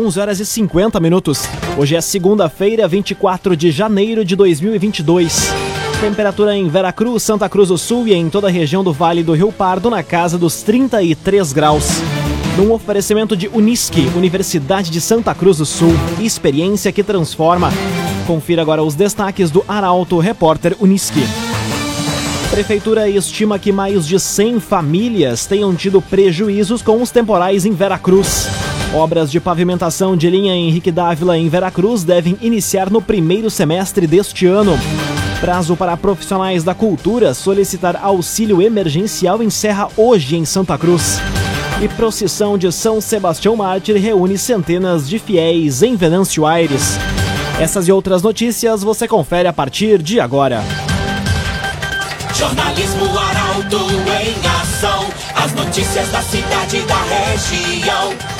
11 horas e 50 minutos. Hoje é segunda-feira, 24 de janeiro de 2022. Temperatura em Veracruz, Santa Cruz do Sul e em toda a região do Vale do Rio Pardo na casa dos 33 graus. Num oferecimento de Unisque, Universidade de Santa Cruz do Sul, experiência que transforma. Confira agora os destaques do Arauto Repórter Unisque. Prefeitura estima que mais de 100 famílias tenham tido prejuízos com os temporais em Veracruz. Obras de pavimentação de linha Henrique Dávila em Veracruz devem iniciar no primeiro semestre deste ano. Prazo para profissionais da cultura solicitar auxílio emergencial encerra hoje em Santa Cruz. E procissão de São Sebastião Mártir reúne centenas de fiéis em Venâncio Aires. Essas e outras notícias você confere a partir de agora. Jornalismo Arauto em ação. As notícias da cidade e da região.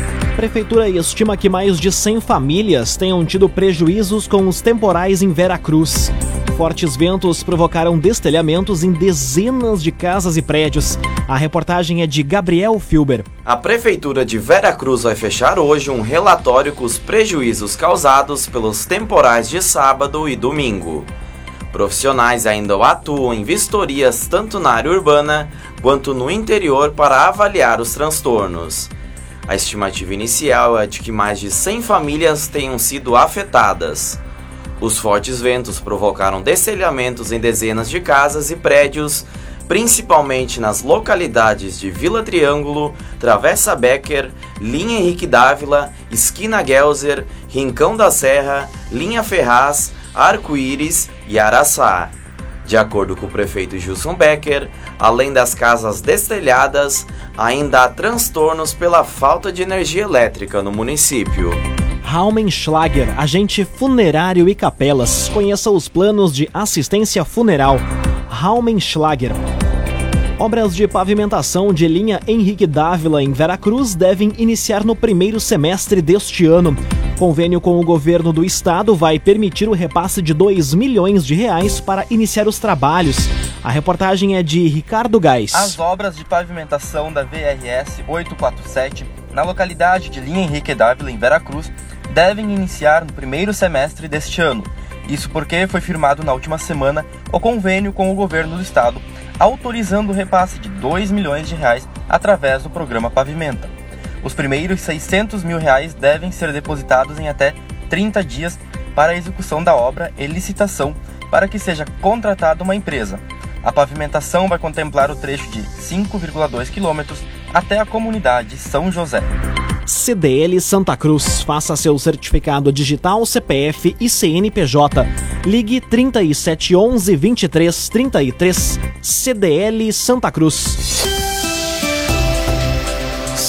Prefeitura estima que mais de 100 famílias tenham tido prejuízos com os temporais em Veracruz. Fortes ventos provocaram destelhamentos em dezenas de casas e prédios. A reportagem é de Gabriel Filber. A Prefeitura de Veracruz vai fechar hoje um relatório com os prejuízos causados pelos temporais de sábado e domingo. Profissionais ainda atuam em vistorias tanto na área urbana quanto no interior para avaliar os transtornos. A estimativa inicial é de que mais de 100 famílias tenham sido afetadas. Os fortes ventos provocaram destelhamentos em dezenas de casas e prédios, principalmente nas localidades de Vila Triângulo, Travessa Becker, Linha Henrique Dávila, Esquina Gelser, Rincão da Serra, Linha Ferraz, Arco-Íris e Araçá. De acordo com o prefeito Gilson Becker, além das casas destelhadas, ainda há transtornos pela falta de energia elétrica no município. Raumenschlager, agente funerário e capelas. Conheça os planos de assistência funeral. Raumenschlager. Obras de pavimentação de linha Henrique Dávila em Veracruz devem iniciar no primeiro semestre deste ano. Convênio com o governo do estado vai permitir o repasse de 2 milhões de reais para iniciar os trabalhos. A reportagem é de Ricardo Gás. As obras de pavimentação da VRS 847 na localidade de Linha Henrique Dávila, em Veracruz, devem iniciar no primeiro semestre deste ano. Isso porque foi firmado na última semana o convênio com o governo do estado, autorizando o repasse de 2 milhões de reais através do programa Pavimenta. Os primeiros 600 mil reais devem ser depositados em até 30 dias para a execução da obra e licitação para que seja contratada uma empresa. A pavimentação vai contemplar o trecho de 5,2 quilômetros até a comunidade São José. CDL Santa Cruz. Faça seu certificado digital CPF e CNPJ. Ligue 3711 2333. CDL Santa Cruz.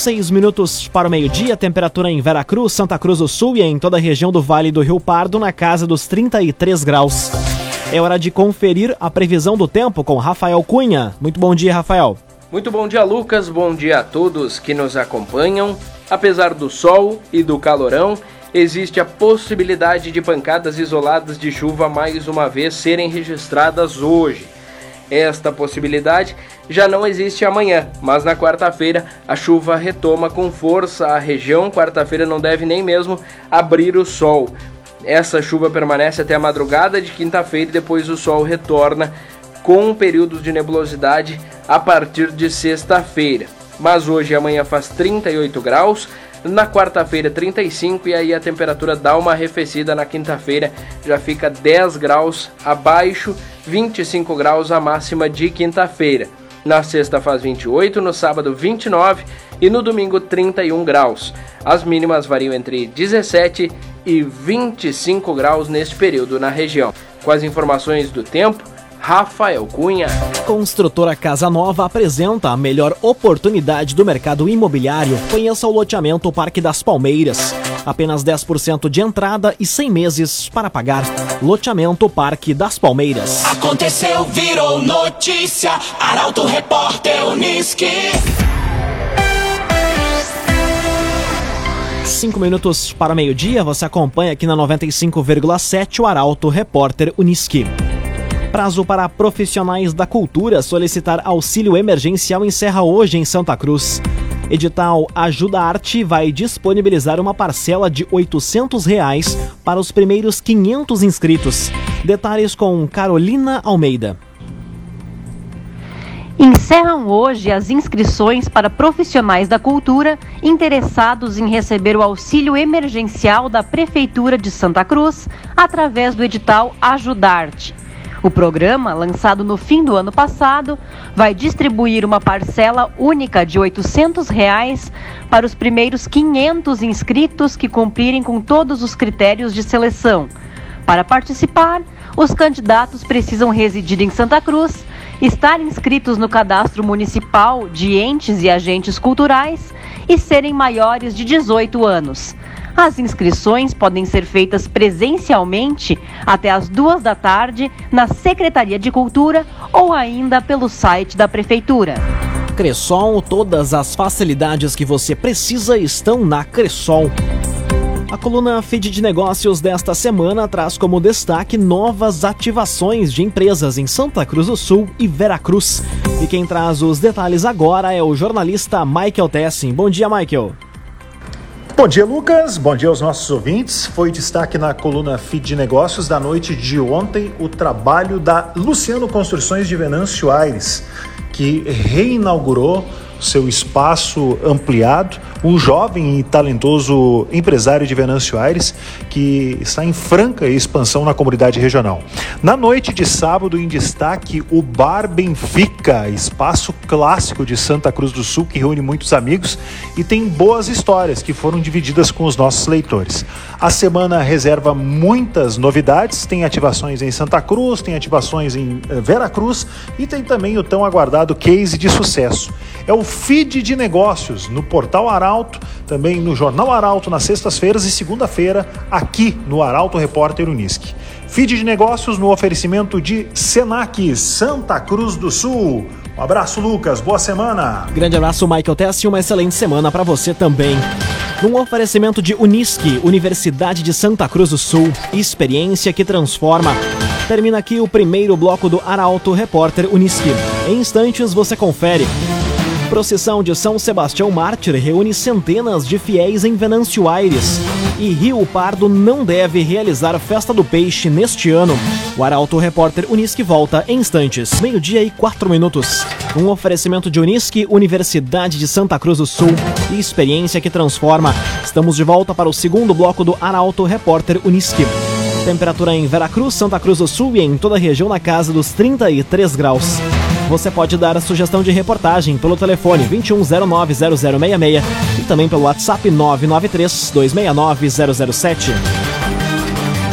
Seis minutos para o meio-dia, temperatura em Veracruz, Santa Cruz do Sul e em toda a região do Vale do Rio Pardo na casa dos 33 graus. É hora de conferir a previsão do tempo com Rafael Cunha. Muito bom dia, Rafael. Muito bom dia, Lucas. Bom dia a todos que nos acompanham. Apesar do sol e do calorão, existe a possibilidade de pancadas isoladas de chuva mais uma vez serem registradas hoje. Esta possibilidade já não existe amanhã, mas na quarta-feira a chuva retoma com força a região. Quarta-feira não deve nem mesmo abrir o sol. Essa chuva permanece até a madrugada de quinta-feira e depois o sol retorna com períodos de nebulosidade a partir de sexta-feira. Mas hoje e amanhã faz 38 graus, na quarta-feira 35 e aí a temperatura dá uma arrefecida na quinta-feira, já fica 10 graus abaixo, 25 graus a máxima de quinta-feira. Na sexta faz 28, no sábado 29 e no domingo 31 graus. As mínimas variam entre 17 e 25 graus neste período na região. Com as informações do tempo, Rafael Cunha. Construtora Casa Nova apresenta a melhor oportunidade do mercado imobiliário. Conheça o loteamento Parque das Palmeiras. Apenas 10% de entrada e 100 meses para pagar. Loteamento Parque das Palmeiras. Aconteceu, virou notícia. Arauto Repórter Uniski. Cinco minutos para meio-dia, você acompanha aqui na 95,7 o Arauto Repórter Uniski. Prazo para profissionais da cultura solicitar auxílio emergencial encerra hoje em Santa Cruz. Edital Ajuda Arte vai disponibilizar uma parcela de 800 reais para os primeiros 500 inscritos. Detalhes com Carolina Almeida. Encerram hoje as inscrições para profissionais da cultura interessados em receber o auxílio emergencial da Prefeitura de Santa Cruz através do edital Ajudarte. O programa, lançado no fim do ano passado, vai distribuir uma parcela única de 800 reais para os primeiros 500 inscritos que cumprirem com todos os critérios de seleção. Para participar, os candidatos precisam residir em Santa Cruz estar inscritos no cadastro municipal de entes e agentes culturais e serem maiores de 18 anos. As inscrições podem ser feitas presencialmente até as duas da tarde na Secretaria de Cultura ou ainda pelo site da Prefeitura. Cressol, todas as facilidades que você precisa estão na Cressol. A coluna Feed de Negócios desta semana traz como destaque novas ativações de empresas em Santa Cruz do Sul e Veracruz. E quem traz os detalhes agora é o jornalista Michael Tessin. Bom dia, Michael. Bom dia, Lucas. Bom dia aos nossos ouvintes. Foi destaque na coluna Feed de Negócios da noite de ontem o trabalho da Luciano Construções de Venâncio Aires, que reinaugurou seu espaço ampliado, um jovem e talentoso empresário de Venâncio Aires que está em franca expansão na comunidade regional. Na noite de sábado, em destaque, o Bar Benfica, espaço clássico de Santa Cruz do Sul que reúne muitos amigos e tem boas histórias que foram divididas com os nossos leitores. A semana reserva muitas novidades, tem ativações em Santa Cruz, tem ativações em eh, Vera Cruz e tem também o tão aguardado case de sucesso. É o feed de negócios no Portal Arauto, também no Jornal Arauto nas sextas-feiras e segunda-feira aqui no Arauto Repórter Unisque. Feed de negócios no oferecimento de Senac Santa Cruz do Sul. Um abraço, Lucas. Boa semana. Grande abraço, Michael Tess, e uma excelente semana para você também. Num oferecimento de Unisque, Universidade de Santa Cruz do Sul, experiência que transforma. Termina aqui o primeiro bloco do Arauto Repórter Unisque. Em instantes você confere procissão de São Sebastião Mártir reúne centenas de fiéis em Venâncio Aires. E Rio Pardo não deve realizar festa do peixe neste ano. O Arauto Repórter Unisque volta em instantes. Meio-dia e quatro minutos. Um oferecimento de Unisque, Universidade de Santa Cruz do Sul e experiência que transforma. Estamos de volta para o segundo bloco do Arauto Repórter Unisque. Temperatura em Veracruz, Santa Cruz do Sul e em toda a região na casa dos 33 graus. Você pode dar a sugestão de reportagem pelo telefone 21090066 e também pelo WhatsApp 993-269-007.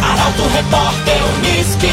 Arauto Repórter Uniski.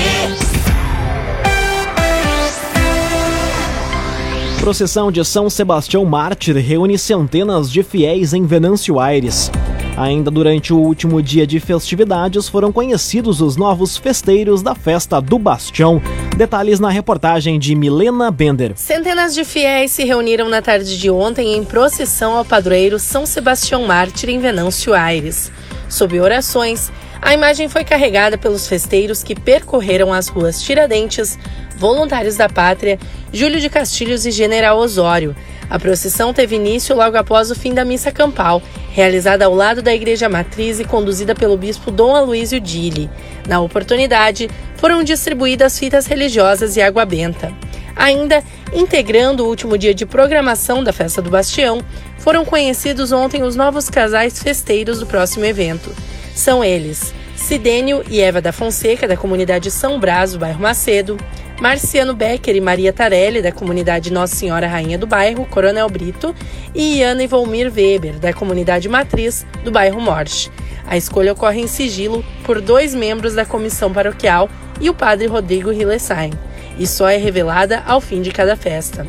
Procissão de São Sebastião Mártir reúne centenas de fiéis em Venâncio Aires. Ainda durante o último dia de festividades foram conhecidos os novos festeiros da festa do Bastião. Detalhes na reportagem de Milena Bender. Centenas de fiéis se reuniram na tarde de ontem em procissão ao padroeiro São Sebastião Mártir em Venâncio Aires. Sob orações, a imagem foi carregada pelos festeiros que percorreram as ruas Tiradentes, Voluntários da Pátria, Júlio de Castilhos e General Osório. A procissão teve início logo após o fim da missa campal, realizada ao lado da Igreja Matriz e conduzida pelo bispo Dom Aloísio Dille. Na oportunidade, foram distribuídas fitas religiosas e água benta. Ainda, integrando o último dia de programação da Festa do Bastião, foram conhecidos ontem os novos casais festeiros do próximo evento. São eles Sidênio e Eva da Fonseca, da comunidade São Brás, do bairro Macedo, Marciano Becker e Maria Tarelli, da comunidade Nossa Senhora Rainha do Bairro, Coronel Brito, e Iana e Volmir Weber, da comunidade Matriz, do bairro Morte. A escolha ocorre em sigilo por dois membros da comissão paroquial e o padre Rodrigo Hillesheim, e só é revelada ao fim de cada festa.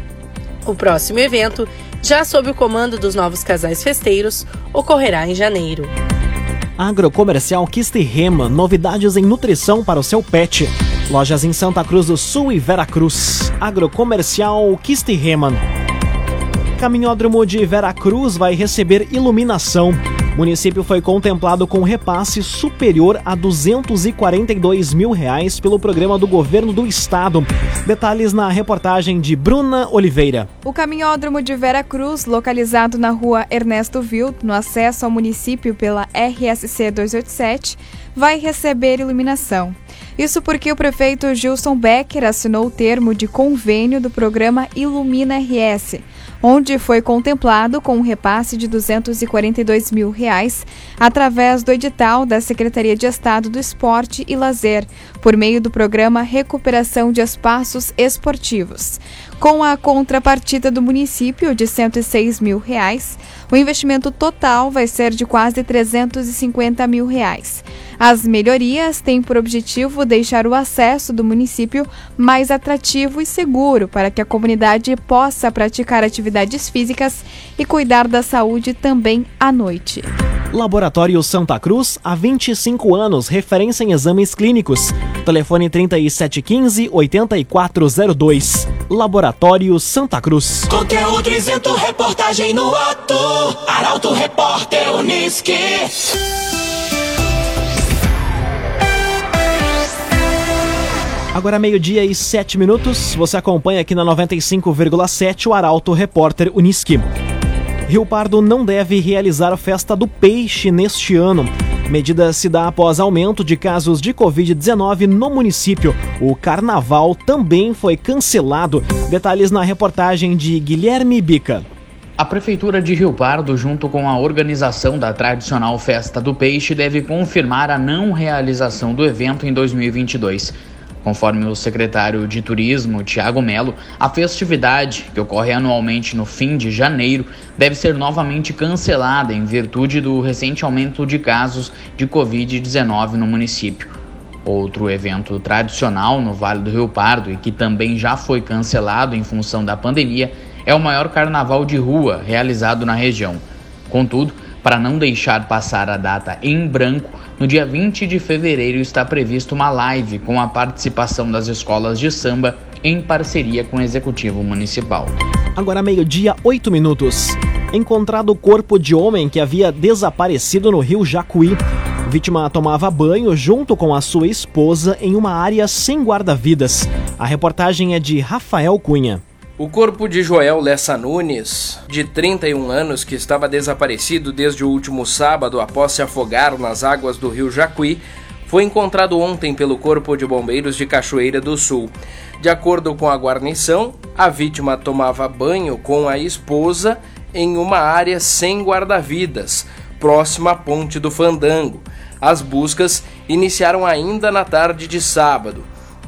O próximo evento, já sob o comando dos novos casais festeiros, ocorrerá em janeiro. Agrocomercial Kisterrema, novidades em nutrição para o seu pet. Lojas em Santa Cruz do Sul e Veracruz. Agrocomercial Kisterrema. Caminhódromo de Veracruz vai receber iluminação. O município foi contemplado com repasse superior a 242 mil reais pelo programa do governo do estado. Detalhes na reportagem de Bruna Oliveira. O caminhódromo de Veracruz, localizado na rua Ernesto Vild, no acesso ao município pela RSC 287, vai receber iluminação. Isso porque o prefeito Gilson Becker assinou o termo de convênio do programa Ilumina RS onde foi contemplado com um repasse de 242 mil reais através do edital da Secretaria de Estado do Esporte e Lazer, por meio do programa Recuperação de Espaços Esportivos. Com a contrapartida do município de 106 mil reais, o investimento total vai ser de quase 350 mil reais. As melhorias têm por objetivo deixar o acesso do município mais atrativo e seguro para que a comunidade possa praticar atividades físicas e cuidar da saúde também à noite. Laboratório Santa Cruz, há 25 anos, referência em exames clínicos. Telefone 3715-8402. Laboratório Santa Cruz. Conteúdo isento, reportagem no ato. Arauto Repórter Uniski. Agora meio-dia e sete minutos, você acompanha aqui na 95,7 o Arauto Repórter Uniski. Rio Pardo não deve realizar a festa do peixe neste ano. Medida se dá após aumento de casos de Covid-19 no município. O carnaval também foi cancelado. Detalhes na reportagem de Guilherme Bica. A Prefeitura de Rio Pardo, junto com a organização da tradicional Festa do Peixe, deve confirmar a não realização do evento em 2022. Conforme o secretário de Turismo, Tiago Melo, a festividade, que ocorre anualmente no fim de janeiro, deve ser novamente cancelada em virtude do recente aumento de casos de Covid-19 no município. Outro evento tradicional no Vale do Rio Pardo e que também já foi cancelado em função da pandemia é o maior carnaval de rua realizado na região. Contudo, para não deixar passar a data em branco, no dia 20 de fevereiro está prevista uma live com a participação das escolas de samba em parceria com o Executivo Municipal. Agora meio-dia, 8 minutos. Encontrado o corpo de homem que havia desaparecido no rio Jacuí. A vítima tomava banho junto com a sua esposa em uma área sem guarda-vidas. A reportagem é de Rafael Cunha. O corpo de Joel Lessa Nunes, de 31 anos, que estava desaparecido desde o último sábado após se afogar nas águas do rio Jacuí, foi encontrado ontem pelo Corpo de Bombeiros de Cachoeira do Sul. De acordo com a guarnição, a vítima tomava banho com a esposa em uma área sem guarda-vidas, próxima à Ponte do Fandango. As buscas iniciaram ainda na tarde de sábado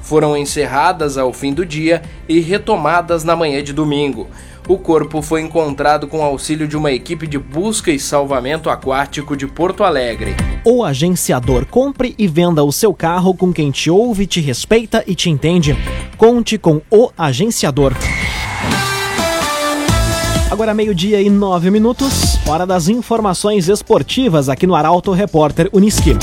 foram encerradas ao fim do dia e retomadas na manhã de domingo. O corpo foi encontrado com auxílio de uma equipe de busca e salvamento aquático de Porto Alegre. O agenciador compre e venda o seu carro com quem te ouve, te respeita e te entende. Conte com o agenciador. Agora meio-dia e nove minutos, hora das informações esportivas aqui no Arauto Repórter Uniski.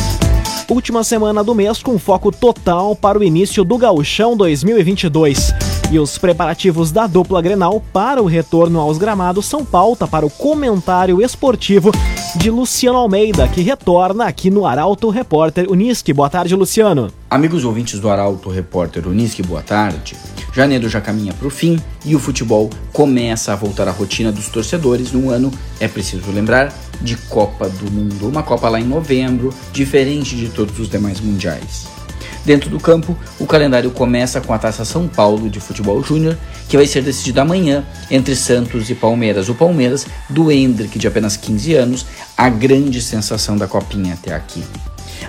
Última semana do mês com foco total para o início do Gauchão 2022. E os preparativos da dupla Grenal para o retorno aos gramados são pauta para o comentário esportivo de Luciano Almeida, que retorna aqui no Arauto Repórter Unisque. Boa tarde, Luciano. Amigos ouvintes do Arauto Repórter Unisque, boa tarde. Janeiro já caminha para o fim e o futebol começa a voltar à rotina dos torcedores no ano, é preciso lembrar, de Copa do Mundo. Uma Copa lá em novembro, diferente de todos os demais mundiais. Dentro do campo, o calendário começa com a Taça São Paulo de Futebol Júnior, que vai ser decidida amanhã entre Santos e Palmeiras. O Palmeiras do Hendrick, de apenas 15 anos, a grande sensação da Copinha até aqui.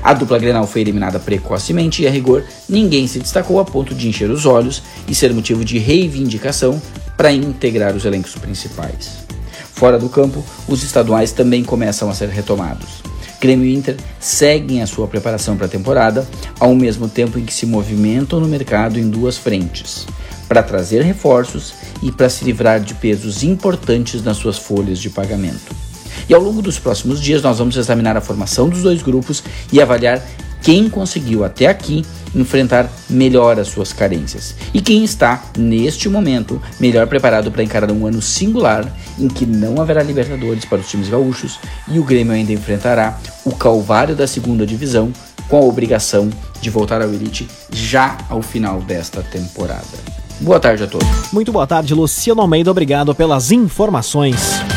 A dupla Grenal foi eliminada precocemente e, a rigor, ninguém se destacou a ponto de encher os olhos e ser motivo de reivindicação para integrar os elencos principais. Fora do campo, os estaduais também começam a ser retomados. Grêmio e Inter seguem a sua preparação para a temporada, ao mesmo tempo em que se movimentam no mercado em duas frentes, para trazer reforços e para se livrar de pesos importantes nas suas folhas de pagamento. E ao longo dos próximos dias nós vamos examinar a formação dos dois grupos e avaliar quem conseguiu até aqui enfrentar melhor as suas carências e quem está, neste momento, melhor preparado para encarar um ano singular em que não haverá Libertadores para os times gaúchos e o Grêmio ainda enfrentará o calvário da segunda divisão com a obrigação de voltar ao Elite já ao final desta temporada. Boa tarde a todos. Muito boa tarde, Luciano Almeida. Obrigado pelas informações.